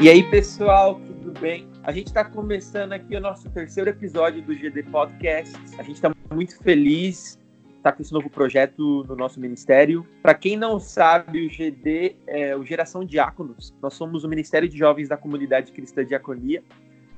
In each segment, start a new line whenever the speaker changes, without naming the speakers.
E aí, pessoal, tudo bem? A gente está começando aqui o nosso terceiro episódio do GD Podcast. A gente está muito feliz está com esse novo projeto no nosso ministério. Para quem não sabe, o GD é o Geração Diáconos. Nós somos o Ministério de Jovens da Comunidade Cristã Diaconia.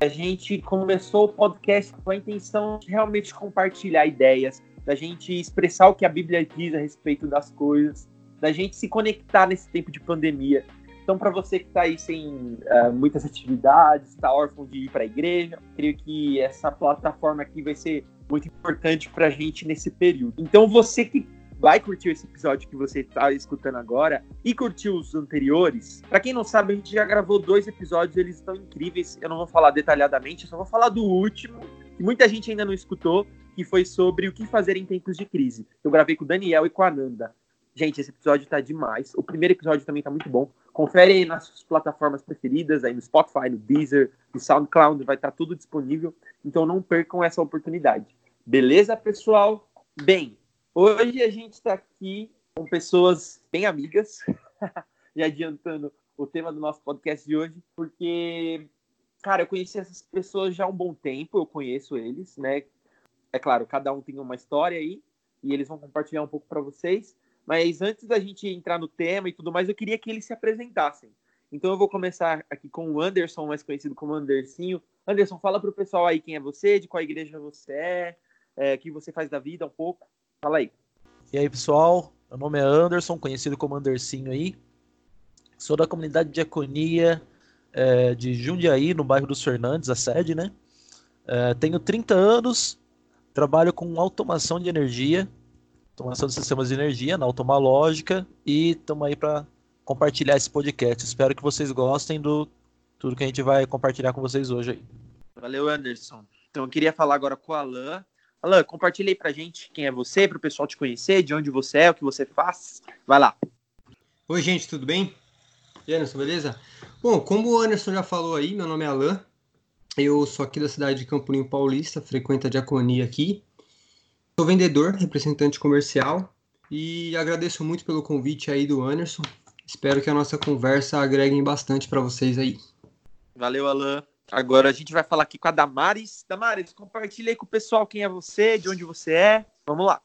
A gente começou o podcast com a intenção de realmente compartilhar ideias, da gente expressar o que a Bíblia diz a respeito das coisas, da gente se conectar nesse tempo de pandemia. Então, para você que está aí sem uh, muitas atividades, está órfão de ir para a igreja, creio que essa plataforma aqui vai ser muito importante para a gente nesse período. Então, você que vai curtir esse episódio que você está escutando agora e curtiu os anteriores, para quem não sabe, a gente já gravou dois episódios, eles estão incríveis. Eu não vou falar detalhadamente, eu só vou falar do último, que muita gente ainda não escutou, que foi sobre o que fazer em tempos de crise. Eu gravei com o Daniel e com a Nanda. Gente, esse episódio tá demais. O primeiro episódio também tá muito bom. Confere aí nas suas plataformas preferidas, aí no Spotify, no Deezer, no SoundCloud, vai estar tá tudo disponível. Então não percam essa oportunidade. Beleza, pessoal? Bem, hoje a gente está aqui com pessoas bem amigas, já adiantando o tema do nosso podcast de hoje, porque, cara, eu conheci essas pessoas já há um bom tempo, eu conheço eles, né? É claro, cada um tem uma história aí, e eles vão compartilhar um pouco para vocês. Mas antes da gente entrar no tema e tudo mais, eu queria que eles se apresentassem. Então eu vou começar aqui com o Anderson, mais conhecido como Andercinho. Anderson, fala para o pessoal aí quem é você, de qual igreja você é, é, o que você faz da vida um pouco. Fala aí.
E aí, pessoal? Meu nome é Anderson, conhecido como Andercinho aí. Sou da comunidade de diaconia é, de Jundiaí, no bairro dos Fernandes, a sede, né? É, tenho 30 anos, trabalho com automação de energia automação de sistemas de energia na Automalógica e estamos aí para compartilhar esse podcast. Espero que vocês gostem do tudo que a gente vai compartilhar com vocês hoje aí.
Valeu, Anderson. Então eu queria falar agora com o Alan. Alan, compartilhe aí pra gente quem é você, para o pessoal te conhecer, de onde você é, o que você faz. Vai lá.
Oi, gente, tudo bem? E Anderson, beleza? Bom, como o Anderson já falou aí, meu nome é Alan. Eu sou aqui da cidade de Campolim Paulista, frequento a diaconia aqui. Sou vendedor, representante comercial e agradeço muito pelo convite aí do Anderson. Espero que a nossa conversa agregue bastante para vocês aí.
Valeu, Alan. Agora a gente vai falar aqui com a Damares. Damares, compartilhe aí com o pessoal quem é você, de onde você é. Vamos lá.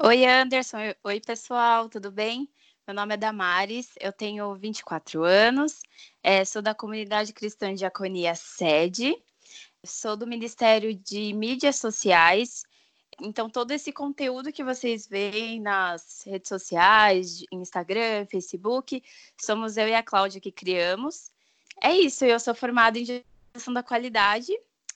Oi, Anderson. Oi, pessoal, tudo bem? Meu nome é Damares, eu tenho 24 anos, é, sou da comunidade cristã Diaconia Sede, sou do Ministério de Mídias Sociais então, todo esse conteúdo que vocês veem nas redes sociais, Instagram, Facebook, somos eu e a Cláudia que criamos. É isso, eu sou formada em gestão da qualidade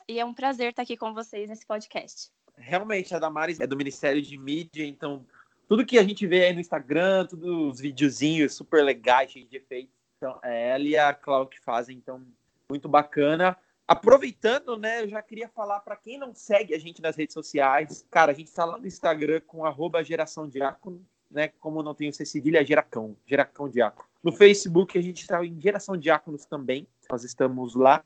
e é um prazer estar aqui com vocês nesse podcast.
Realmente, a Damares é do Ministério de Mídia, então tudo que a gente vê aí no Instagram, todos os videozinhos super legais, cheios de efeitos, então, é ela e a Cláudia que fazem, então muito bacana. Aproveitando, né, eu já queria falar para quem não segue a gente nas redes sociais, cara, a gente está lá no Instagram com arroba geração diácono, né, como não tem o cedilha, é geracão, geracão diácono. No Facebook a gente está em geração diáconos também, nós estamos lá.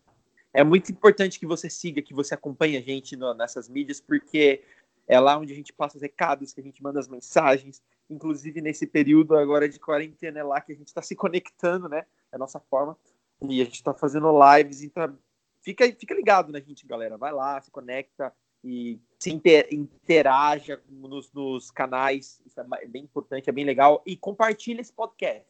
É muito importante que você siga, que você acompanhe a gente no, nessas mídias, porque é lá onde a gente passa os recados, que a gente manda as mensagens, inclusive nesse período agora de quarentena é lá que a gente está se conectando, né, é a nossa forma, e a gente está fazendo lives, então fica, fica ligado na gente, galera. Vai lá, se conecta e se inter, interaja nos, nos canais. Isso é bem importante, é bem legal. E compartilha esse podcast.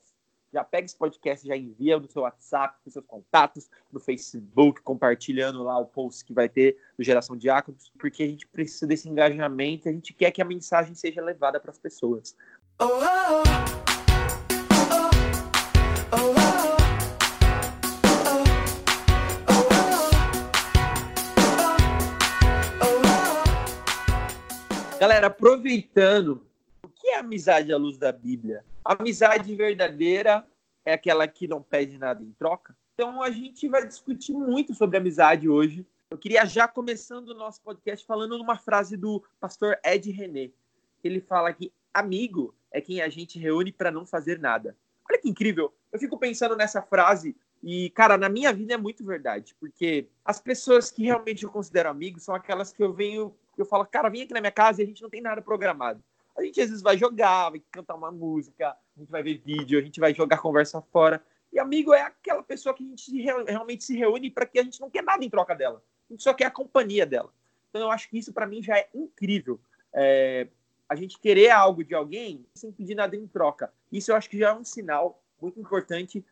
Já pega esse podcast, já envia no seu WhatsApp, com seus contatos, no Facebook, compartilhando lá o post que vai ter do Geração Diáconos, porque a gente precisa desse engajamento, a gente quer que a mensagem seja levada para as pessoas. Oh, oh, oh. Galera, aproveitando, o que é amizade à luz da Bíblia? amizade verdadeira é aquela que não pede nada em troca. Então a gente vai discutir muito sobre amizade hoje. Eu queria já começando o nosso podcast falando numa frase do pastor Ed René. Ele fala que amigo é quem a gente reúne para não fazer nada. Olha que incrível. Eu fico pensando nessa frase e, cara, na minha vida é muito verdade, porque as pessoas que realmente eu considero amigos são aquelas que eu venho eu falo, cara, vem aqui na minha casa e a gente não tem nada programado. A gente às vezes vai jogar, vai cantar uma música, a gente vai ver vídeo, a gente vai jogar conversa fora. E amigo é aquela pessoa que a gente realmente se reúne para que a gente não quer nada em troca dela. A gente só quer a companhia dela. Então eu acho que isso para mim já é incrível. É, a gente querer algo de alguém sem pedir nada em troca. Isso eu acho que já é um sinal muito importante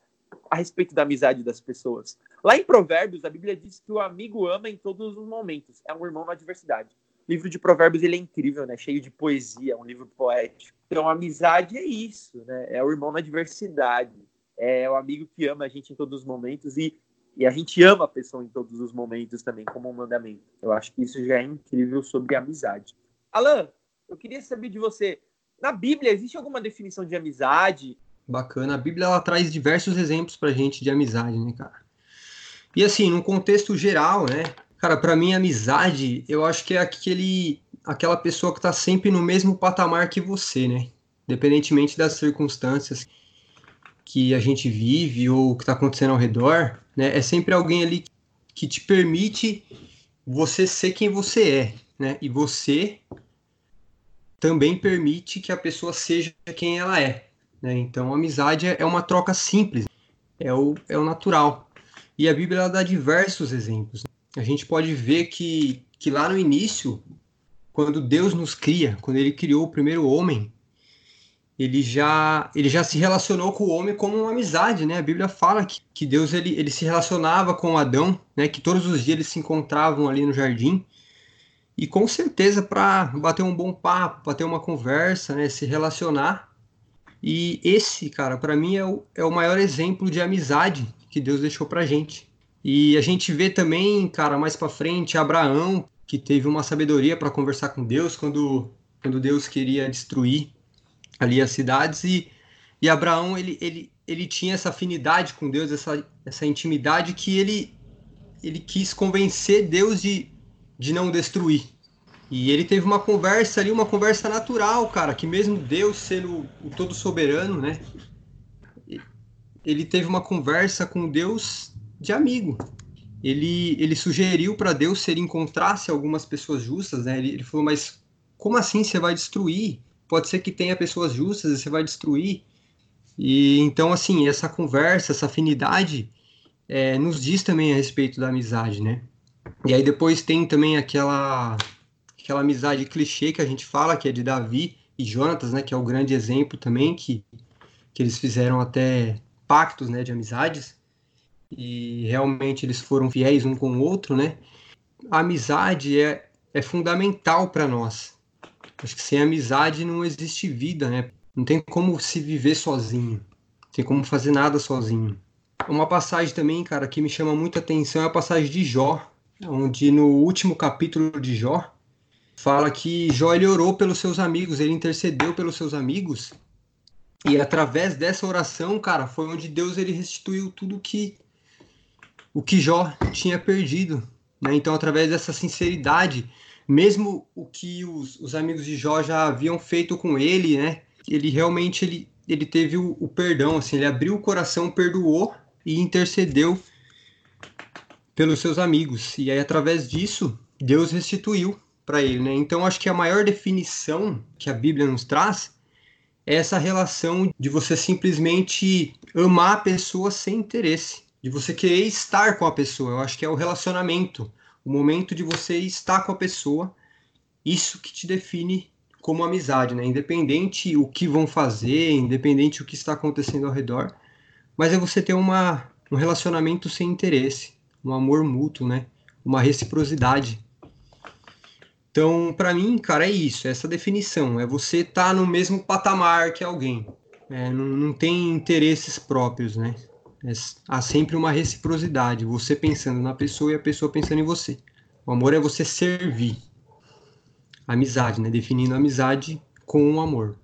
a respeito da amizade das pessoas. Lá em Provérbios, a Bíblia diz que o amigo ama em todos os momentos. É um irmão na adversidade. Livro de Provérbios ele é incrível, né? Cheio de poesia, é um livro poético. Então, amizade é isso, né? É o irmão na adversidade. É o amigo que ama a gente em todos os momentos e, e a gente ama a pessoa em todos os momentos também, como um mandamento. Eu acho que isso já é incrível sobre amizade. Alan, eu queria saber de você. Na Bíblia, existe alguma definição de amizade?
Bacana. A Bíblia ela traz diversos exemplos pra gente de amizade, né, cara? E assim, num contexto geral, né? Cara, para mim, amizade, eu acho que é aquele, aquela pessoa que tá sempre no mesmo patamar que você, né? Independentemente das circunstâncias que a gente vive ou o que está acontecendo ao redor, né? É sempre alguém ali que te permite você ser quem você é, né? E você também permite que a pessoa seja quem ela é. Né? Então, amizade é uma troca simples, é o, é o natural. E a Bíblia dá diversos exemplos. A gente pode ver que, que lá no início, quando Deus nos cria, quando ele criou o primeiro homem, ele já, ele já se relacionou com o homem como uma amizade, né? A Bíblia fala que, que Deus ele, ele se relacionava com Adão, né? Que todos os dias eles se encontravam ali no jardim e com certeza para bater um bom papo, bater uma conversa, né, se relacionar. E esse, cara, para mim é o, é o maior exemplo de amizade que Deus deixou pra gente. E a gente vê também, cara, mais para frente, Abraão, que teve uma sabedoria para conversar com Deus quando, quando Deus queria destruir ali as cidades. E, e Abraão, ele, ele, ele tinha essa afinidade com Deus, essa, essa intimidade que ele, ele quis convencer Deus de, de não destruir. E ele teve uma conversa ali, uma conversa natural, cara, que mesmo Deus sendo o todo soberano, né? Ele teve uma conversa com Deus de amigo. Ele, ele sugeriu para Deus se ele encontrasse algumas pessoas justas, né? Ele, ele falou, mas como assim você vai destruir? Pode ser que tenha pessoas justas e você vai destruir. E então, assim, essa conversa, essa afinidade, é, nos diz também a respeito da amizade, né? E aí depois tem também aquela aquela amizade clichê que a gente fala, que é de Davi e Jonatas, né, que é o grande exemplo também que que eles fizeram até pactos, né, de amizades. E realmente eles foram fiéis um com o outro, né? A amizade é é fundamental para nós. Acho que sem amizade não existe vida, né? Não tem como se viver sozinho. Não tem como fazer nada sozinho. Uma passagem também, cara, que me chama muita atenção é a passagem de Jó, onde no último capítulo de Jó fala que Jó ele orou pelos seus amigos, ele intercedeu pelos seus amigos e através dessa oração, cara, foi onde Deus ele restituiu tudo que o que Jó tinha perdido, né? Então, através dessa sinceridade, mesmo o que os, os amigos de Jó já haviam feito com ele, né? Ele realmente ele, ele teve o, o perdão, assim, ele abriu o coração, perdoou e intercedeu pelos seus amigos. E aí, através disso, Deus restituiu para ele. Né? Então, acho que a maior definição que a Bíblia nos traz é essa relação de você simplesmente amar a pessoa sem interesse, de você querer estar com a pessoa. Eu acho que é o relacionamento, o momento de você estar com a pessoa, isso que te define como amizade, né? Independente o que vão fazer, independente o que está acontecendo ao redor, mas é você ter uma, um relacionamento sem interesse um amor mútuo, né? Uma reciprocidade. Então, para mim, cara, é isso, é essa definição. É você estar tá no mesmo patamar que alguém. É, não, não, tem interesses próprios, né? Há sempre uma reciprocidade. Você pensando na pessoa e a pessoa pensando em você. O amor é você servir. Amizade, né? Definindo amizade com o amor.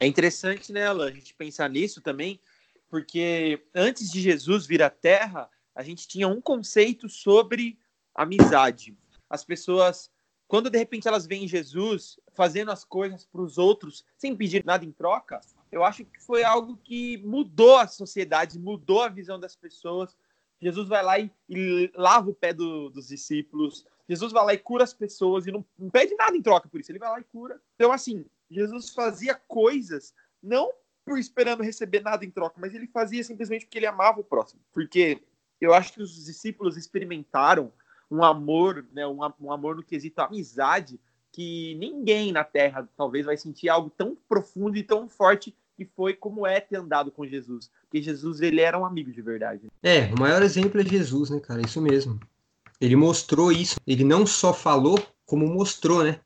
É interessante, né, Alan, a gente pensar nisso também, porque antes de Jesus vir à Terra, a gente tinha um conceito sobre amizade. As pessoas, quando de repente elas veem Jesus fazendo as coisas para os outros sem pedir nada em troca, eu acho que foi algo que mudou a sociedade, mudou a visão das pessoas. Jesus vai lá e, e lava o pé do, dos discípulos. Jesus vai lá e cura as pessoas e não, não pede nada em troca por isso. Ele vai lá e cura. Então, assim, Jesus fazia coisas não por esperando receber nada em troca, mas ele fazia simplesmente porque ele amava o próximo. Porque eu acho que os discípulos experimentaram um amor, né, um, um amor no quesito amizade, que ninguém na Terra talvez vai sentir algo tão profundo e tão forte que foi como é ter andado com Jesus. Porque Jesus, ele era um amigo de verdade.
É, o maior exemplo é Jesus, né, cara? Isso mesmo. Ele mostrou isso. Ele não só falou, como mostrou, né?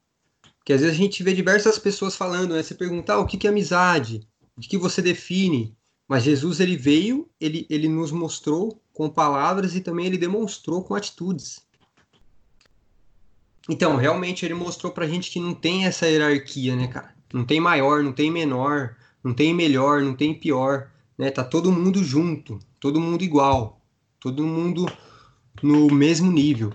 Porque às vezes a gente vê diversas pessoas falando, né? Você perguntar ah, o que, que é amizade, de que você define. Mas Jesus, ele veio, ele, ele nos mostrou com palavras e também ele demonstrou com atitudes. Então, realmente ele mostrou pra gente que não tem essa hierarquia, né, cara? Não tem maior, não tem menor, não tem melhor, não tem pior, né? Tá todo mundo junto, todo mundo igual, todo mundo no mesmo nível.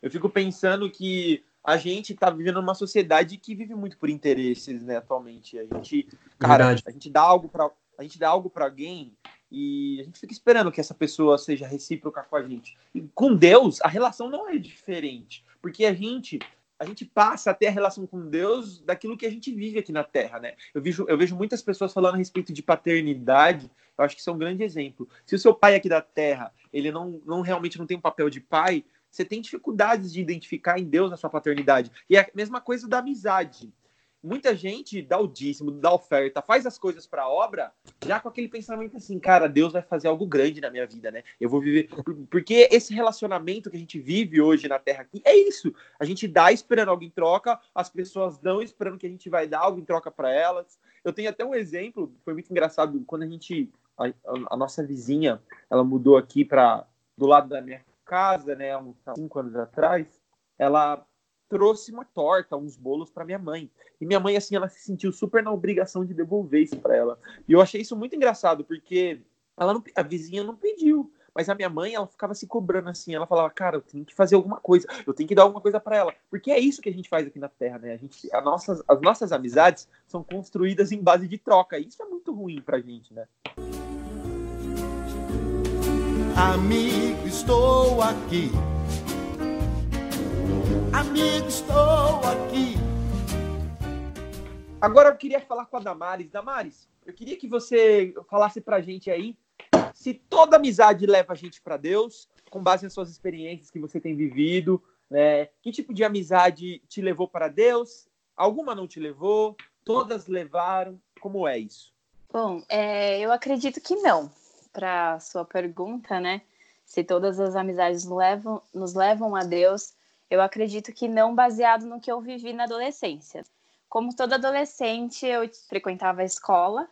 Eu fico pensando que a gente tá vivendo numa sociedade que vive muito por interesses, né, atualmente. A gente, cara, Verdade. a gente dá algo para a gente dá algo para alguém e a gente fica esperando que essa pessoa seja recíproca com a gente. E com Deus, a relação não é diferente, porque a gente a gente passa a ter a relação com Deus daquilo que a gente vive aqui na Terra, né? Eu vejo, eu vejo muitas pessoas falando a respeito de paternidade, eu acho que isso é um grande exemplo. Se o seu pai aqui da Terra, ele não, não realmente não tem um papel de pai, você tem dificuldades de identificar em Deus a sua paternidade. E é a mesma coisa da amizade muita gente dá o dízimo, dá oferta, faz as coisas para a obra, já com aquele pensamento assim, cara, Deus vai fazer algo grande na minha vida, né? Eu vou viver. Porque esse relacionamento que a gente vive hoje na Terra aqui é isso. A gente dá esperando algo em troca, as pessoas dão esperando que a gente vai dar algo em troca para elas. Eu tenho até um exemplo, foi muito engraçado, quando a gente. A, a nossa vizinha, ela mudou aqui para do lado da minha casa, né, uns cinco anos atrás. Ela trouxe uma torta, uns bolos para minha mãe. E minha mãe, assim, ela se sentiu super na obrigação de devolver isso para ela. E eu achei isso muito engraçado, porque ela não, a vizinha não pediu. Mas a minha mãe, ela ficava se cobrando assim. Ela falava, cara, eu tenho que fazer alguma coisa, eu tenho que dar alguma coisa para ela. Porque é isso que a gente faz aqui na Terra, né? A gente, a nossas, as nossas amizades são construídas em base de troca. E isso é muito ruim pra gente, né?
Amigo, estou aqui Amigo, estou aqui.
Agora eu queria falar com a Damares. Damares, eu queria que você falasse pra gente aí se toda amizade leva a gente para Deus, com base nas suas experiências que você tem vivido, né? Que tipo de amizade te levou para Deus? Alguma não te levou? Todas levaram? Como é isso?
Bom, é, eu acredito que não. Para sua pergunta, né? Se todas as amizades levam, nos levam a Deus, eu acredito que não baseado no que eu vivi na adolescência. Como toda adolescente, eu frequentava a escola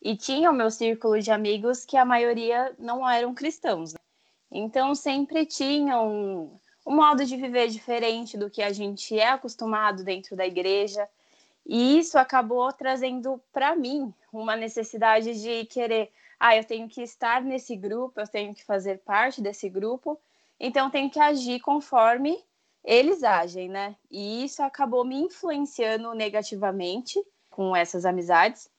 e tinha o meu círculo de amigos que a maioria não eram cristãos. Né? Então, sempre tinha um, um modo de viver diferente do que a gente é acostumado dentro da igreja. E isso acabou trazendo para mim uma necessidade de querer, ah, eu tenho que estar nesse grupo, eu tenho que fazer parte desse grupo, então eu tenho que agir conforme eles agem, né? E isso acabou me influenciando negativamente com essas amizades.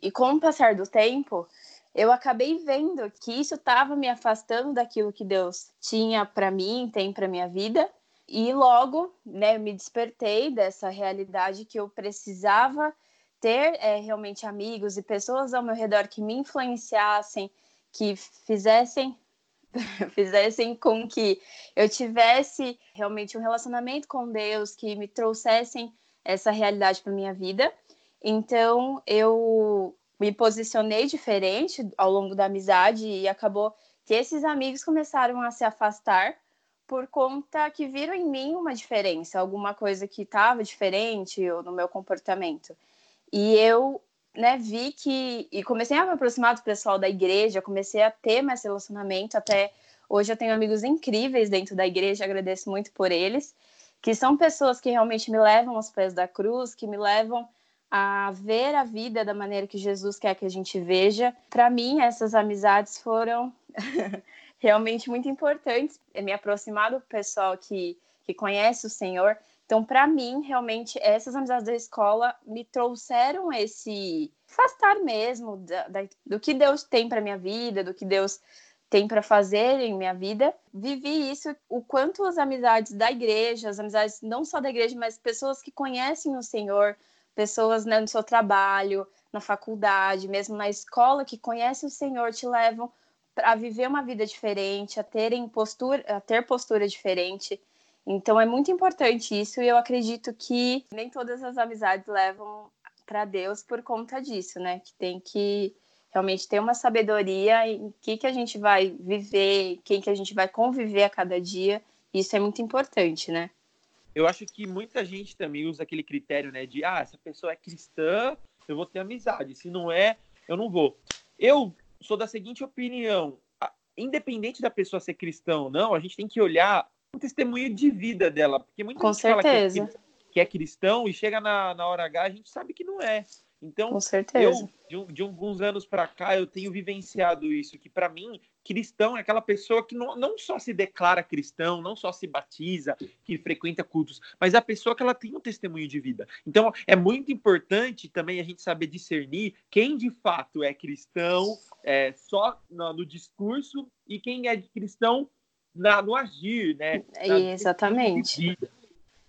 E com o passar do tempo, eu acabei vendo que isso estava me afastando daquilo que Deus tinha para mim, tem para minha vida. E logo, né, me despertei dessa realidade que eu precisava ter é, realmente amigos e pessoas ao meu redor que me influenciassem, que fizessem fizessem com que eu tivesse realmente um relacionamento com Deus, que me trouxessem essa realidade para minha vida. Então, eu me posicionei diferente ao longo da amizade e acabou que esses amigos começaram a se afastar por conta que viram em mim uma diferença, alguma coisa que estava diferente no meu comportamento. E eu né, vi que e comecei a me aproximar do pessoal da igreja, comecei a ter mais relacionamento, até hoje eu tenho amigos incríveis dentro da igreja, agradeço muito por eles, que são pessoas que realmente me levam aos pés da cruz, que me levam a ver a vida da maneira que Jesus quer que a gente veja. Para mim, essas amizades foram realmente muito importantes, é me aproximar do pessoal que, que conhece o Senhor, então, para mim, realmente, essas amizades da escola me trouxeram esse afastar mesmo da, da, do que Deus tem para minha vida, do que Deus tem para fazer em minha vida. Vivi isso, o quanto as amizades da igreja, as amizades não só da igreja, mas pessoas que conhecem o Senhor, pessoas né, no seu trabalho, na faculdade, mesmo na escola, que conhecem o Senhor, te levam a viver uma vida diferente, a terem postura, a ter postura diferente. Então é muito importante isso e eu acredito que nem todas as amizades levam para Deus por conta disso, né? Que tem que realmente ter uma sabedoria em que que a gente vai viver, quem que a gente vai conviver a cada dia. Isso é muito importante, né?
Eu acho que muita gente também usa aquele critério, né, de ah, essa pessoa é cristã, eu vou ter amizade. Se não é, eu não vou. Eu sou da seguinte opinião: independente da pessoa ser cristã ou não, a gente tem que olhar o testemunho de vida dela, porque muita
Com
gente certeza.
fala que é,
que é cristão e chega na, na hora H a gente sabe que não é. Então,
Com certeza.
eu, de, de alguns anos para cá, eu tenho vivenciado isso, que para mim, cristão é aquela pessoa que não, não só se declara cristão, não só se batiza, que frequenta cultos, mas a pessoa que ela tem um testemunho de vida. Então, é muito importante também a gente saber discernir quem de fato é cristão é, só no, no discurso e quem é cristão na, no agir, né? Na
Exatamente.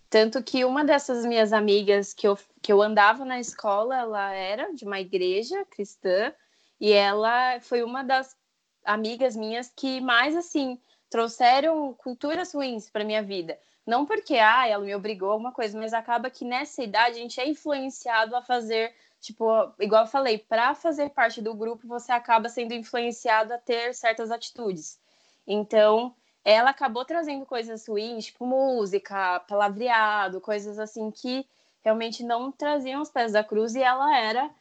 Tanto que uma dessas minhas amigas que eu, que eu andava na escola, ela era de uma igreja cristã e ela foi uma das amigas minhas que mais assim trouxeram culturas ruins para minha vida. Não porque ah, ela me obrigou a alguma coisa, mas acaba que nessa idade a gente é influenciado a fazer, tipo, igual eu falei, para fazer parte do grupo, você acaba sendo influenciado a ter certas atitudes. Então, ela acabou trazendo coisas ruins, tipo música, palavreado, coisas assim que realmente não traziam os pés da cruz e ela era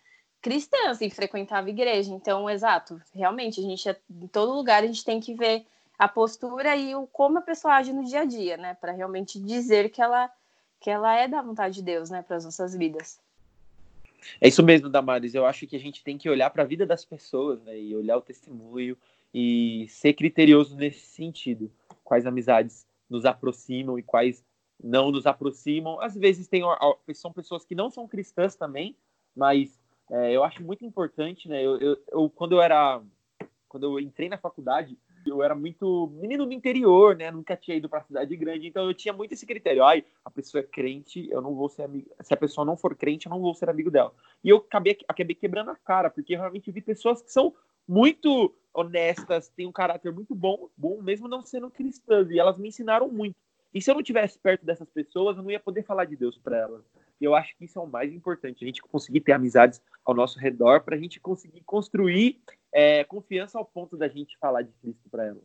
cristã, assim, frequentava igreja. Então, exato, realmente, a gente, em todo lugar, a gente tem que ver a postura e o como a pessoa age no dia a dia, né, para realmente dizer que ela que ela é da vontade de Deus, né, para as nossas vidas.
É isso mesmo, Damares. Eu acho que a gente tem que olhar para a vida das pessoas, né, e olhar o testemunho, e ser criterioso nesse sentido. Quais amizades nos aproximam e quais não nos aproximam. Às vezes tem, são pessoas que não são cristãs também, mas é, eu acho muito importante, né? Eu, eu, eu, quando eu era, quando eu entrei na faculdade, eu era muito menino do interior, né? Nunca tinha ido para cidade grande, então eu tinha muito esse critério. Ai, a pessoa é crente, eu não vou ser amigo. Se a pessoa não for crente, eu não vou ser amigo dela. E eu acabei, acabei quebrando a cara, porque eu realmente vi pessoas que são muito honestas, têm um caráter muito bom, bom mesmo não sendo cristãs, e elas me ensinaram muito. E se eu não tivesse perto dessas pessoas, eu não ia poder falar de Deus para elas. E eu acho que isso é o mais importante, a gente conseguir ter amizades ao nosso redor para a gente conseguir construir é, confiança ao ponto da gente falar de Cristo para elas.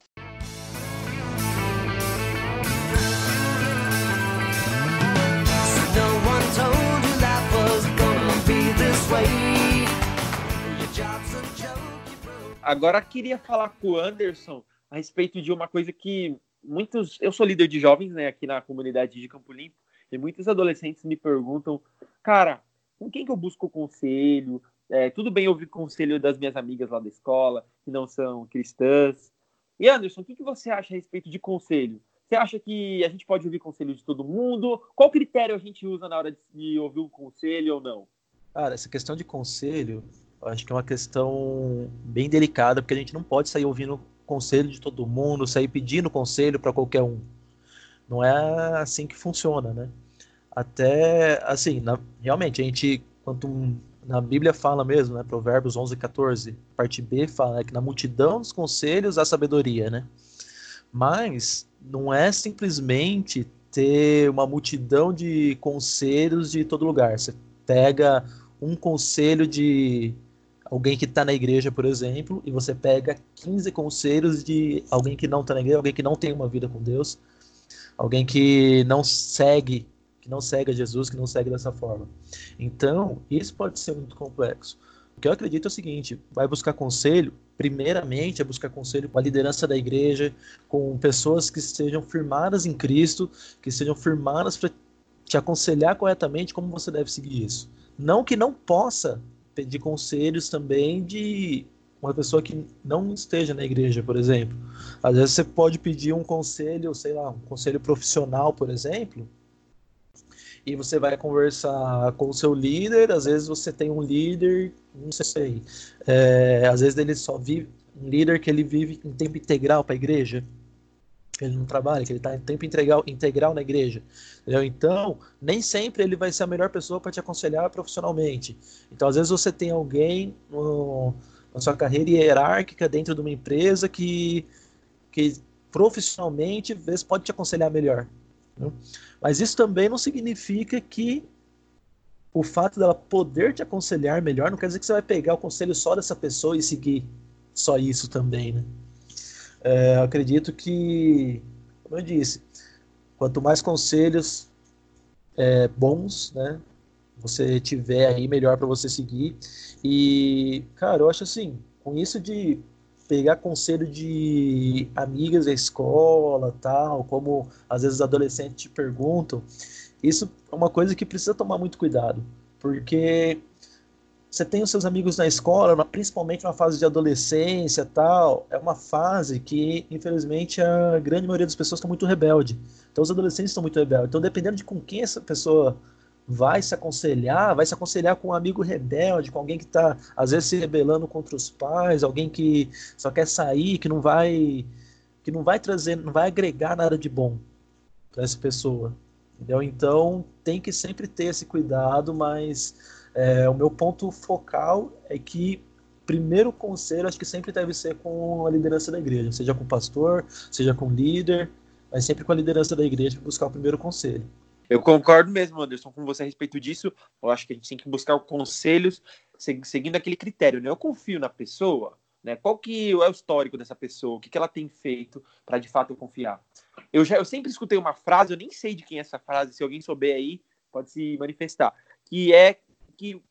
Agora queria falar com o Anderson a respeito de uma coisa que muitos. Eu sou líder de jovens, né, aqui na comunidade de Campo Limpo, e muitos adolescentes me perguntam, cara, com quem que eu busco conselho? É, tudo bem ouvir conselho das minhas amigas lá da escola, que não são cristãs. E Anderson, o que, que você acha a respeito de conselho? Você acha que a gente pode ouvir conselho de todo mundo? Qual critério a gente usa na hora de, ouvir um conselho ou não?
Cara, essa questão de conselho acho que é uma questão bem delicada, porque a gente não pode sair ouvindo conselho de todo mundo, sair pedindo conselho para qualquer um. Não é assim que funciona, né? Até, assim, na, realmente, a gente, quanto na Bíblia fala mesmo, né? Provérbios 11, 14, parte B fala né, que na multidão dos conselhos há sabedoria, né? Mas não é simplesmente ter uma multidão de conselhos de todo lugar. Você pega um conselho de alguém que está na igreja, por exemplo, e você pega 15 conselhos de alguém que não está na igreja, alguém que não tem uma vida com Deus, alguém que não segue, que não segue a Jesus, que não segue dessa forma. Então, isso pode ser muito complexo. O que eu acredito é o seguinte: vai buscar conselho, primeiramente é buscar conselho com a liderança da igreja, com pessoas que estejam firmadas em Cristo, que estejam firmadas para te aconselhar corretamente como você deve seguir isso. Não que não possa pedir conselhos também de uma pessoa que não esteja na igreja, por exemplo. Às vezes você pode pedir um conselho, sei lá, um conselho profissional, por exemplo, e você vai conversar com o seu líder. Às vezes você tem um líder, não sei, é, às vezes ele só vive um líder que ele vive em tempo integral para a igreja. Que ele não trabalha, que ele está em tempo integral, integral na igreja. Entendeu? Então, nem sempre ele vai ser a melhor pessoa para te aconselhar profissionalmente. Então, às vezes você tem alguém na sua carreira hierárquica dentro de uma empresa que, que profissionalmente vezes pode te aconselhar melhor. Mas isso também não significa que o fato dela poder te aconselhar melhor não quer dizer que você vai pegar o conselho só dessa pessoa e seguir só isso também, né? É, acredito que, como eu disse, quanto mais conselhos é, bons, né, você tiver aí, melhor para você seguir. E, cara, eu acho assim, com isso de pegar conselho de amigas da escola, tal, como às vezes adolescentes te perguntam, isso é uma coisa que precisa tomar muito cuidado, porque você tem os seus amigos na escola, principalmente na fase de adolescência tal, é uma fase que, infelizmente, a grande maioria das pessoas está muito rebelde. Então, os adolescentes estão muito rebeldes. Então, dependendo de com quem essa pessoa vai se aconselhar, vai se aconselhar com um amigo rebelde, com alguém que está, às vezes, se rebelando contra os pais, alguém que só quer sair, que não vai que não vai trazer, não vai agregar nada de bom para essa pessoa. Entendeu? Então, tem que sempre ter esse cuidado, mas é, o meu ponto focal é que primeiro conselho acho que sempre deve ser com a liderança da igreja, seja com o pastor, seja com o líder, mas sempre com a liderança da igreja para buscar o primeiro conselho.
Eu concordo mesmo, Anderson, com você a respeito disso. Eu acho que a gente tem que buscar conselhos seguindo aquele critério, né? Eu confio na pessoa, né? Qual que é o histórico dessa pessoa? O que, que ela tem feito para de fato eu confiar? Eu já eu sempre escutei uma frase, eu nem sei de quem é essa frase, se alguém souber aí, pode se manifestar, que é que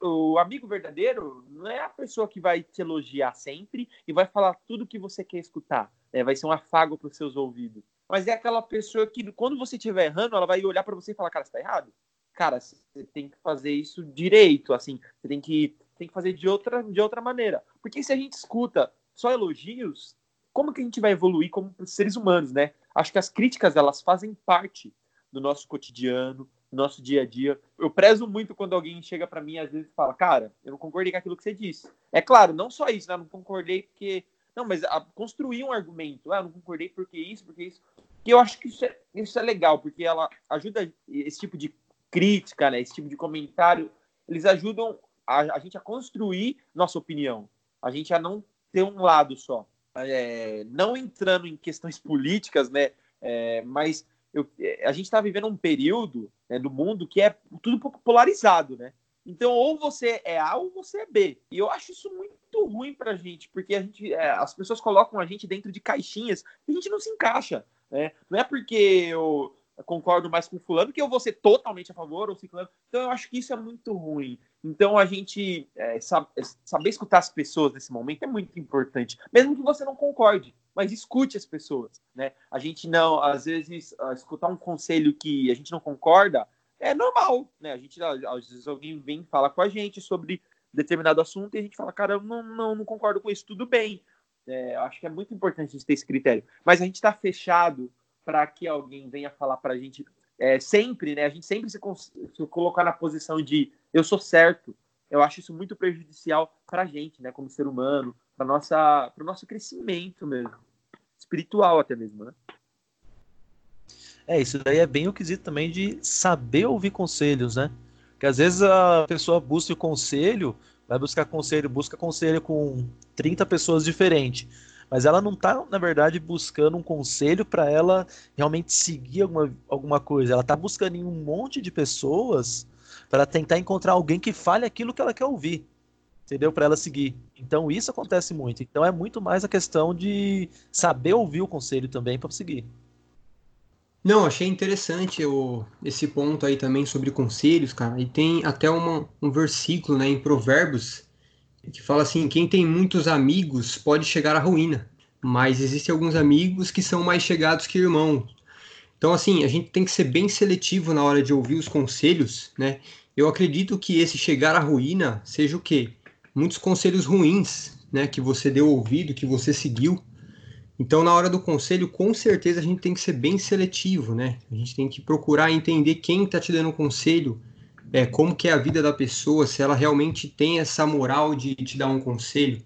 o amigo verdadeiro não é a pessoa que vai te elogiar sempre e vai falar tudo que você quer escutar. Né? Vai ser um afago para os seus ouvidos. Mas é aquela pessoa que, quando você estiver errando, ela vai olhar para você e falar: Cara, você está errado. Cara, você tem que fazer isso direito. Assim, você tem que, tem que fazer de outra, de outra maneira. Porque se a gente escuta só elogios, como que a gente vai evoluir como seres humanos, né? Acho que as críticas elas fazem parte do nosso cotidiano, nosso dia a dia. Eu prezo muito quando alguém chega para mim às vezes fala, cara, eu não concordei com aquilo que você disse. É claro, não só isso, né? Eu não concordei porque. Não, mas a, construir um argumento. Ah, eu não concordei porque isso, porque isso. E eu acho que isso é, isso é legal, porque ela ajuda esse tipo de crítica, né? Esse tipo de comentário. Eles ajudam a, a gente a construir nossa opinião. A gente a não ter um lado só. É, não entrando em questões políticas, né? É, mas eu, a gente está vivendo um período né, do mundo que é tudo polarizado, né? Então, ou você é A ou você é B. E eu acho isso muito ruim pra gente, porque a gente, é, as pessoas colocam a gente dentro de caixinhas e a gente não se encaixa. Né? Não é porque eu concordo mais com fulano que eu vou ser totalmente a favor ou ciclano. Então, eu acho que isso é muito ruim. Então, a gente é, sabe, saber escutar as pessoas nesse momento é muito importante, mesmo que você não concorde mas escute as pessoas, né? A gente não, às vezes, uh, escutar um conselho que a gente não concorda é normal, né? A gente, às vezes, alguém vem falar com a gente sobre determinado assunto e a gente fala, cara, eu não, não, não concordo com isso, tudo bem. É, eu acho que é muito importante a gente ter esse critério. Mas a gente está fechado para que alguém venha falar para a gente é, sempre, né? A gente sempre se, se colocar na posição de eu sou certo. Eu acho isso muito prejudicial para a gente, né? Como ser humano, para nossa para o nosso crescimento mesmo espiritual até mesmo né
é isso daí é bem o quesito também de saber ouvir conselhos né que às vezes a pessoa busca o conselho vai buscar conselho busca conselho com 30 pessoas diferentes mas ela não está na verdade buscando um conselho para ela realmente seguir alguma, alguma coisa ela está buscando em um monte de pessoas para tentar encontrar alguém que fale aquilo que ela quer ouvir entendeu? Para ela seguir. Então isso acontece muito. Então é muito mais a questão de saber ouvir o conselho também para seguir.
Não, achei interessante o, esse ponto aí também sobre conselhos, cara. E tem até uma, um versículo né, em Provérbios que fala assim: quem tem muitos amigos pode chegar à ruína, mas existem alguns amigos que são mais chegados que irmãos. Então, assim, a gente tem que ser bem seletivo na hora de ouvir os conselhos, né? Eu acredito que esse chegar à ruína seja o quê? muitos conselhos ruins, né, que você deu ouvido, que você seguiu. Então, na hora do conselho, com certeza a gente tem que ser bem seletivo, né? A gente tem que procurar entender quem está te dando conselho, é, como que é a vida da pessoa, se ela realmente tem essa moral de te dar um conselho.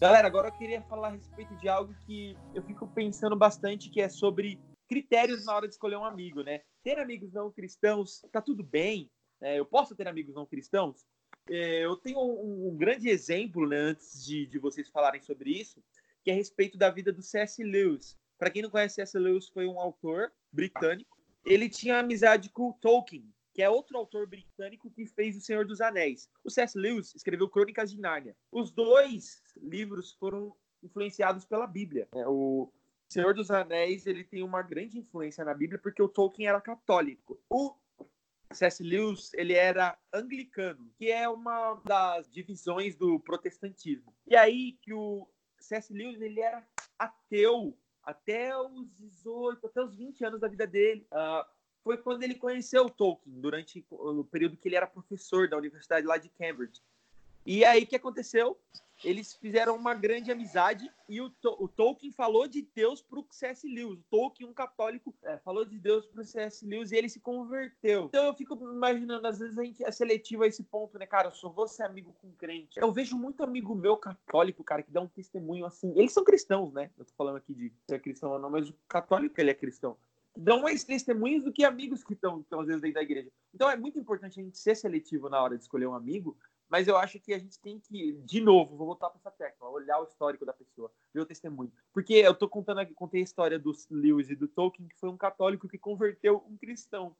Galera, agora eu queria falar a respeito de algo que eu fico pensando bastante, que é sobre critérios na hora de escolher um amigo, né? Ter amigos não cristãos, tá tudo bem? Né? eu posso ter amigos não cristãos? É, eu tenho um, um, grande exemplo, né, antes de, de vocês falarem sobre isso, que é a respeito da vida do C.S. Lewis. Para quem não conhece, C.S. Lewis foi um autor britânico. Ele tinha amizade com Tolkien, que é outro autor britânico que fez O Senhor dos Anéis. O C.S. Lewis escreveu Crônicas de Nárnia. Os dois livros foram influenciados pela Bíblia. É, o Senhor dos Anéis ele tem uma grande influência na Bíblia porque o Tolkien era católico. O C.S. Lewis ele era anglicano, que é uma das divisões do protestantismo. E aí que o C.S. Lewis ele era ateu até os 18, até os 20 anos da vida dele. Uh, foi quando ele conheceu Tolkien, durante o período que ele era professor da universidade lá de Cambridge. E aí o que aconteceu? eles fizeram uma grande amizade e o, o Tolkien falou de Deus para o C.S. Lewis. O Tolkien, um católico, é, falou de Deus para o C.S. Lewis e ele se converteu. Então eu fico imaginando, às vezes a gente é seletivo a esse ponto, né, cara? Eu só vou ser amigo com crente. Eu vejo muito amigo meu católico, cara, que dá um testemunho assim. Eles são cristãos, né? Eu tô falando aqui de ser cristão ou não, mas o católico ele é cristão dão mais testemunhos do que amigos que estão, às vezes, dentro da igreja. Então é muito importante a gente ser seletivo na hora de escolher um amigo, mas eu acho que a gente tem que, de novo, vou voltar para essa tecla, olhar o histórico da pessoa, ver o testemunho. Porque eu tô contando aqui, contei a história do Lewis e do Tolkien, que foi um católico que converteu um cristão.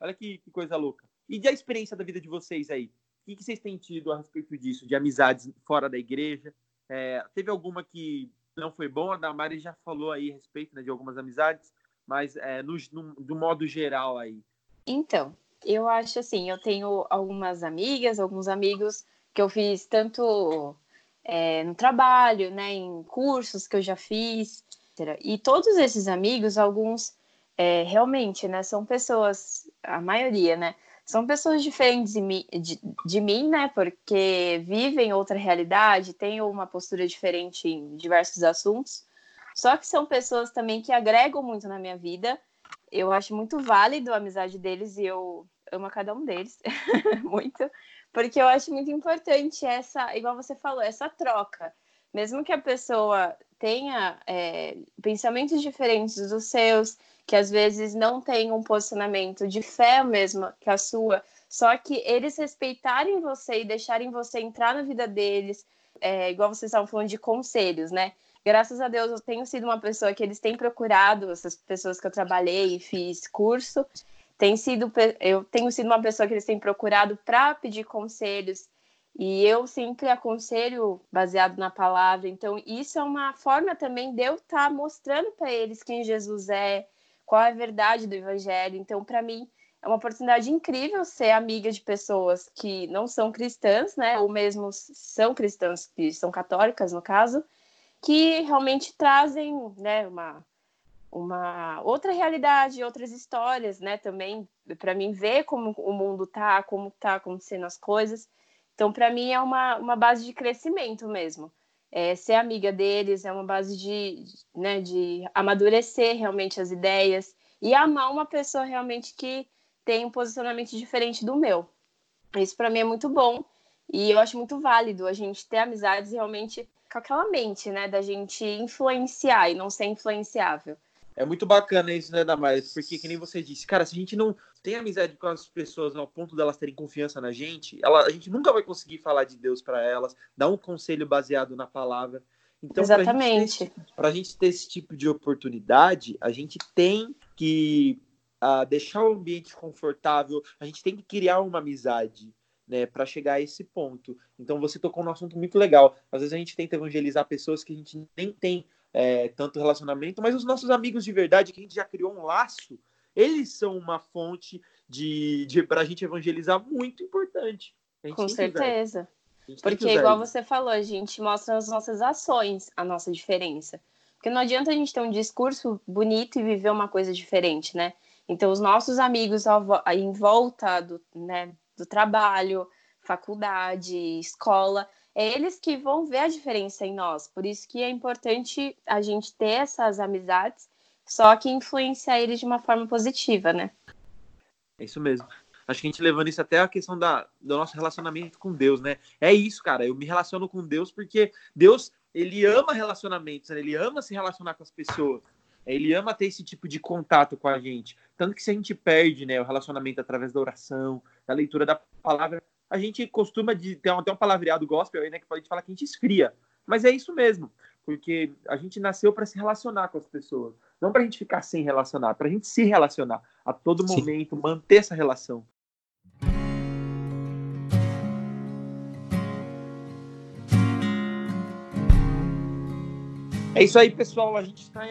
Olha que, que coisa louca. E da experiência da vida de vocês aí? O que, que vocês têm tido a respeito disso? De amizades fora da igreja? É, teve alguma que não foi bom? A Damari já falou aí a respeito né, de algumas amizades, mas é, no, no, do modo geral aí.
Então, eu acho assim, eu tenho algumas amigas, alguns amigos que eu fiz tanto é, no trabalho, né, em cursos que eu já fiz. E todos esses amigos, alguns é, realmente, né, são pessoas, a maioria, né, são pessoas diferentes de, mim, de, de mim, né, porque vivem outra realidade, têm uma postura diferente em diversos assuntos. Só que são pessoas também que agregam muito na minha vida. Eu acho muito válido a amizade deles e eu amo cada um deles, muito, porque eu acho muito importante essa, igual você falou, essa troca. Mesmo que a pessoa tenha é, pensamentos diferentes dos seus, que às vezes não tem um posicionamento de fé mesmo que a sua, só que eles respeitarem você e deixarem você entrar na vida deles, é, igual vocês estavam falando de conselhos, né? Graças a Deus eu tenho sido uma pessoa que eles têm procurado, essas pessoas que eu trabalhei e fiz curso, tem sido eu tenho sido uma pessoa que eles têm procurado para pedir conselhos e eu sempre aconselho baseado na palavra. Então isso é uma forma também de eu estar tá mostrando para eles quem Jesus é, qual é a verdade do evangelho. Então para mim é uma oportunidade incrível ser amiga de pessoas que não são cristãs, né, ou mesmo são cristãs que são católicas no caso, que realmente trazem, né, uma uma outra realidade, outras histórias, né? Também para mim ver como o mundo tá, como tá acontecendo as coisas. Então, para mim é uma, uma base de crescimento mesmo. É, ser amiga deles é uma base de, né, de amadurecer realmente as ideias e amar uma pessoa realmente que tem um posicionamento diferente do meu. Isso para mim é muito bom e eu acho muito válido a gente ter amizades realmente com aquela mente, né, da gente influenciar e não ser influenciável.
É muito bacana isso, né, Damares? Porque, que nem você disse, cara, se a gente não tem amizade com as pessoas ao ponto delas terem confiança na gente, ela, a gente nunca vai conseguir falar de Deus para elas, dar um conselho baseado na palavra. Então,
Exatamente.
Para a gente ter esse tipo de oportunidade, a gente tem que uh, deixar o ambiente confortável, a gente tem que criar uma amizade. Né, para chegar a esse ponto. Então você tocou num assunto muito legal. Às vezes a gente tenta evangelizar pessoas que a gente nem tem é, tanto relacionamento, mas os nossos amigos de verdade, que a gente já criou um laço, eles são uma fonte de, de para a gente evangelizar muito importante.
Com certeza. Porque, igual você falou, a gente mostra as nossas ações a nossa diferença. Porque não adianta a gente ter um discurso bonito e viver uma coisa diferente, né? Então, os nossos amigos em volta do, né, do trabalho, faculdade, escola, é eles que vão ver a diferença em nós. Por isso que é importante a gente ter essas amizades, só que influenciar eles de uma forma positiva, né?
É isso mesmo. Acho que a gente levando isso até a questão da, do nosso relacionamento com Deus, né? É isso, cara. Eu me relaciono com Deus porque Deus, ele ama relacionamentos, né? ele ama se relacionar com as pessoas. Ele ama ter esse tipo de contato com a gente. Tanto que se a gente perde né, o relacionamento através da oração, da leitura da palavra, a gente costuma de ter até um palavreado gospel aí, né? Que pode falar que a gente esfria. Mas é isso mesmo, porque a gente nasceu para se relacionar com as pessoas. Não para a gente ficar sem relacionar, para a gente se relacionar a todo Sim. momento, manter essa relação. É isso aí, pessoal. A gente está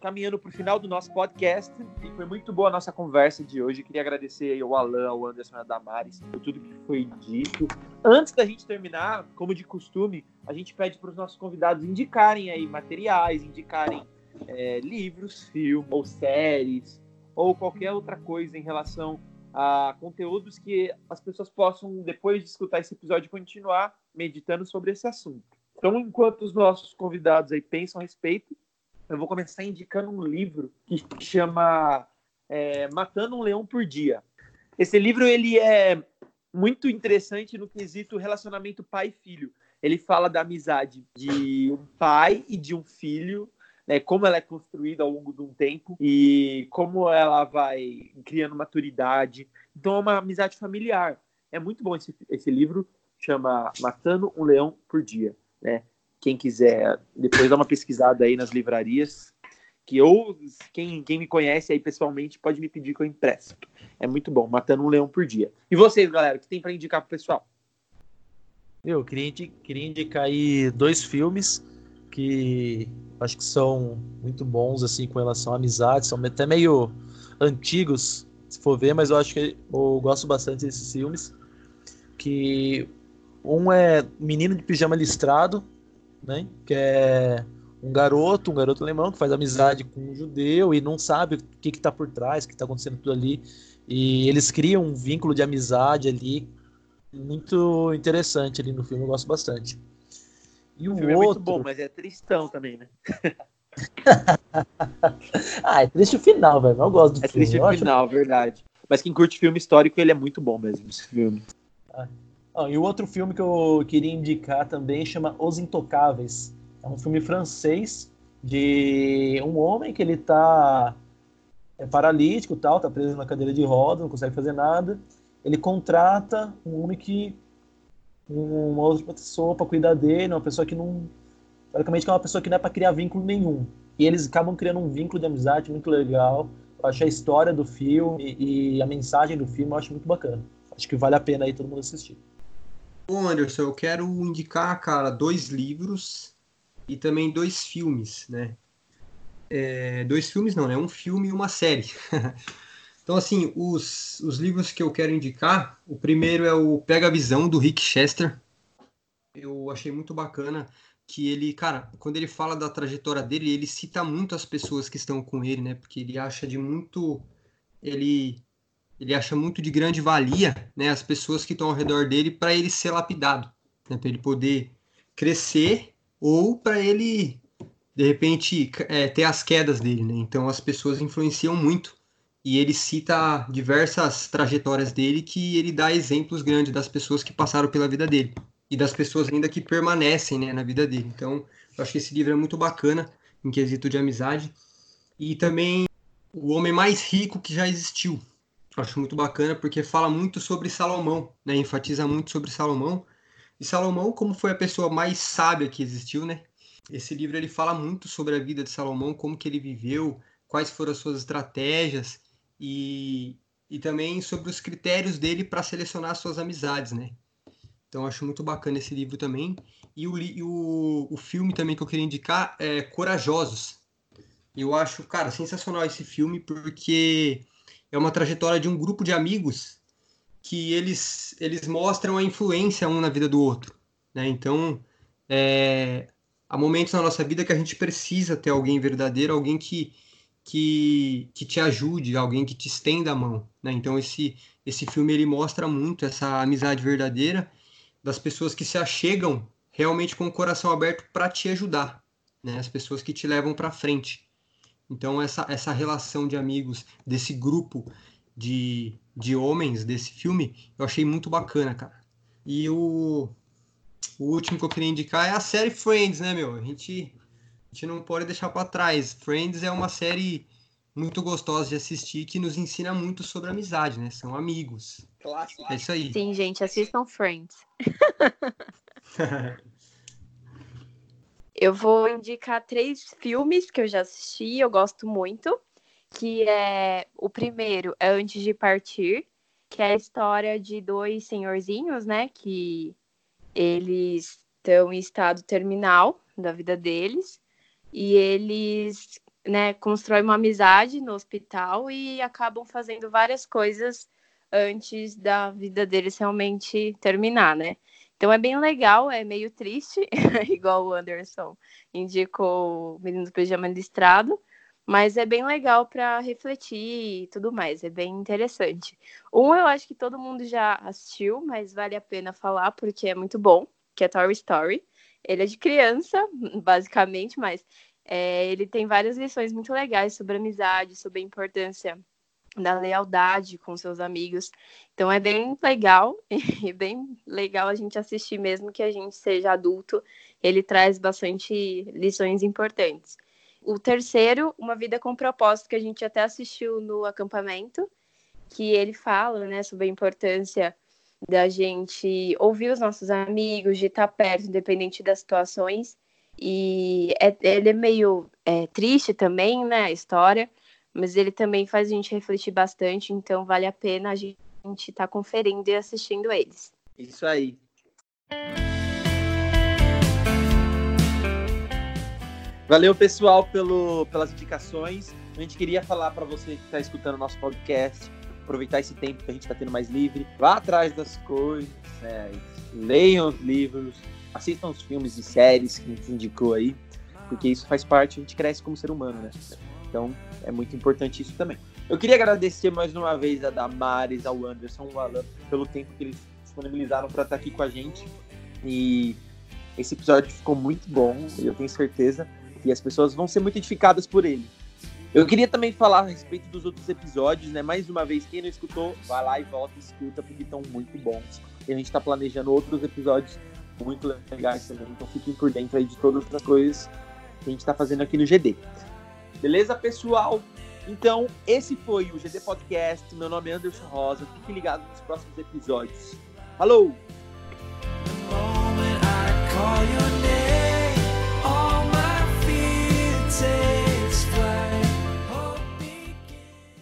caminhando para o final do nosso podcast e foi muito boa a nossa conversa de hoje. queria agradecer ao Alan, ao Anderson e a Damares por tudo que foi dito. Antes da gente terminar, como de costume, a gente pede para os nossos convidados indicarem aí materiais, indicarem é, livros, filmes ou séries ou qualquer outra coisa em relação a conteúdos que as pessoas possam, depois de escutar esse episódio, continuar meditando sobre esse assunto. Então, enquanto os nossos convidados aí pensam a respeito, eu vou começar indicando um livro que chama é, Matando um Leão por Dia. Esse livro ele é muito interessante no quesito relacionamento pai-filho. Ele fala da amizade de um pai e de um filho, né, como ela é construída ao longo de um tempo e como ela vai criando maturidade. Então é uma amizade familiar. É muito bom esse, esse livro, chama Matando um Leão por Dia. Né? Quem quiser depois dar uma pesquisada aí nas livrarias, que ou quem, quem me conhece aí pessoalmente pode me pedir que eu impresso. É muito bom, matando um leão por dia. E vocês, galera, o que tem para indicar pro pessoal?
Eu queria, queria indicar aí dois filmes que acho que são muito bons assim com relação à amizade, são até meio antigos, se for ver, mas eu acho que eu gosto bastante desses filmes. Que um é Menino de Pijama Listrado, né? Que é um garoto, um garoto alemão que faz amizade com um judeu e não sabe o que está por trás, o que está acontecendo tudo ali. E eles criam um vínculo de amizade ali muito interessante ali no filme, eu gosto bastante.
E o, o filme outro... é muito bom, mas é tristão também, né?
ah, é triste o final, velho. Eu gosto do
é filme. É triste o final, acho... verdade. Mas quem curte filme histórico, ele é muito bom mesmo, esse filme.
Ah. Ah, e o outro filme que eu queria indicar também chama Os Intocáveis. É um filme francês de um homem que ele tá é paralítico, tal, tá preso na cadeira de rodas, não consegue fazer nada. Ele contrata um homem que uma outra pessoa para cuidar dele, uma pessoa que não praticamente é uma pessoa que não é para criar vínculo nenhum. E eles acabam criando um vínculo de amizade muito legal. Eu acho a história do filme e a mensagem do filme eu acho muito bacana. Acho que vale a pena aí todo mundo assistir.
Bom, Anderson, eu quero indicar, cara, dois livros e também dois filmes, né? É, dois filmes não, né? Um filme e uma série. então, assim, os, os livros que eu quero indicar, o primeiro é o Pega a Visão, do Rick Chester. Eu achei muito bacana que ele, cara, quando ele fala da trajetória dele, ele cita muito as pessoas que estão com ele, né? Porque ele acha de muito... Ele ele acha muito de grande valia né, as pessoas que estão ao redor dele para ele ser lapidado, né, para ele poder crescer ou para ele, de repente, é, ter as quedas dele. Né? Então as pessoas influenciam muito. E ele cita diversas trajetórias dele que ele dá exemplos grandes das pessoas que passaram pela vida dele e das pessoas ainda que permanecem né, na vida dele. Então, eu acho que esse livro é muito bacana em quesito de amizade. E também o homem mais rico que já existiu, Acho muito bacana porque fala muito sobre Salomão, né? Enfatiza muito sobre Salomão. E Salomão, como foi a pessoa mais sábia que existiu, né? Esse livro ele fala muito sobre a vida de Salomão, como que ele viveu, quais foram as suas estratégias e, e também sobre os critérios dele para selecionar suas amizades, né? Então acho muito bacana esse livro também. E o, e o, o filme também que eu queria indicar é Corajosos. Eu acho, cara, sensacional esse filme porque é uma trajetória de um grupo de amigos que eles, eles mostram a influência um na vida do outro. Né? Então, é, há momentos na nossa vida que a gente precisa ter alguém verdadeiro, alguém que, que, que te ajude, alguém que te estenda a mão. Né? Então, esse, esse filme ele mostra muito essa amizade verdadeira das pessoas que se achegam realmente com o coração aberto para te ajudar, né? as pessoas que te levam para frente. Então, essa, essa relação de amigos, desse grupo, de, de homens desse filme, eu achei muito bacana, cara. E o, o último que eu queria indicar é a série Friends, né, meu? A gente, a gente não pode deixar para trás. Friends é uma série muito gostosa de assistir que nos ensina muito sobre amizade, né? São amigos.
Clássico.
É isso aí.
Sim, gente, assistam Friends. eu vou indicar três filmes que eu já assisti, eu gosto muito, que é o primeiro é Antes de Partir, que é a história de dois senhorzinhos, né, que eles estão em estado terminal da vida deles e eles, né, constroem uma amizade no hospital e acabam fazendo várias coisas antes da vida deles realmente terminar, né? Então é bem legal, é meio triste, igual o Anderson indicou o Menino do Pijama Listrado, mas é bem legal para refletir e tudo mais, é bem interessante. Um eu acho que todo mundo já assistiu, mas vale a pena falar porque é muito bom, que é Toy Story. Ele é de criança, basicamente, mas é, ele tem várias lições muito legais sobre amizade, sobre a importância da lealdade com seus amigos. Então é bem legal e bem legal a gente assistir mesmo que a gente seja adulto. Ele traz bastante lições importantes. O terceiro, Uma Vida com Propósito, que a gente até assistiu no acampamento, que ele fala, né, sobre a importância da gente ouvir os nossos amigos, de estar perto, independente das situações. E é, ele é meio é, triste também, né, a história, mas ele também faz a gente refletir bastante, então vale a pena a gente estar tá conferindo e assistindo eles.
Isso aí. Valeu, pessoal, pelo, pelas indicações. A gente queria falar para você que está escutando nosso podcast, aproveitar esse tempo que a gente está tendo mais livre, vá atrás das coisas, né? leiam os livros, assistam os filmes e séries que a gente indicou aí, porque isso faz parte, a gente cresce como ser humano, né? Então, é muito importante isso também. Eu queria agradecer mais uma vez a Damares, ao Anderson, ao Alan, pelo tempo que eles disponibilizaram para estar aqui com a gente. E esse episódio ficou muito bom, e eu tenho certeza que as pessoas vão ser muito edificadas por ele. Eu queria também falar a respeito dos outros episódios, né? Mais uma vez, quem não escutou, vai lá e volta e escuta, porque estão muito bons. E a gente está planejando outros episódios muito legais também, então fiquem por dentro aí de todas as coisas que a gente está fazendo aqui no GD. Beleza, pessoal? Então, esse foi o GD Podcast. Meu nome é Anderson Rosa. Fique ligado nos próximos episódios. Falou!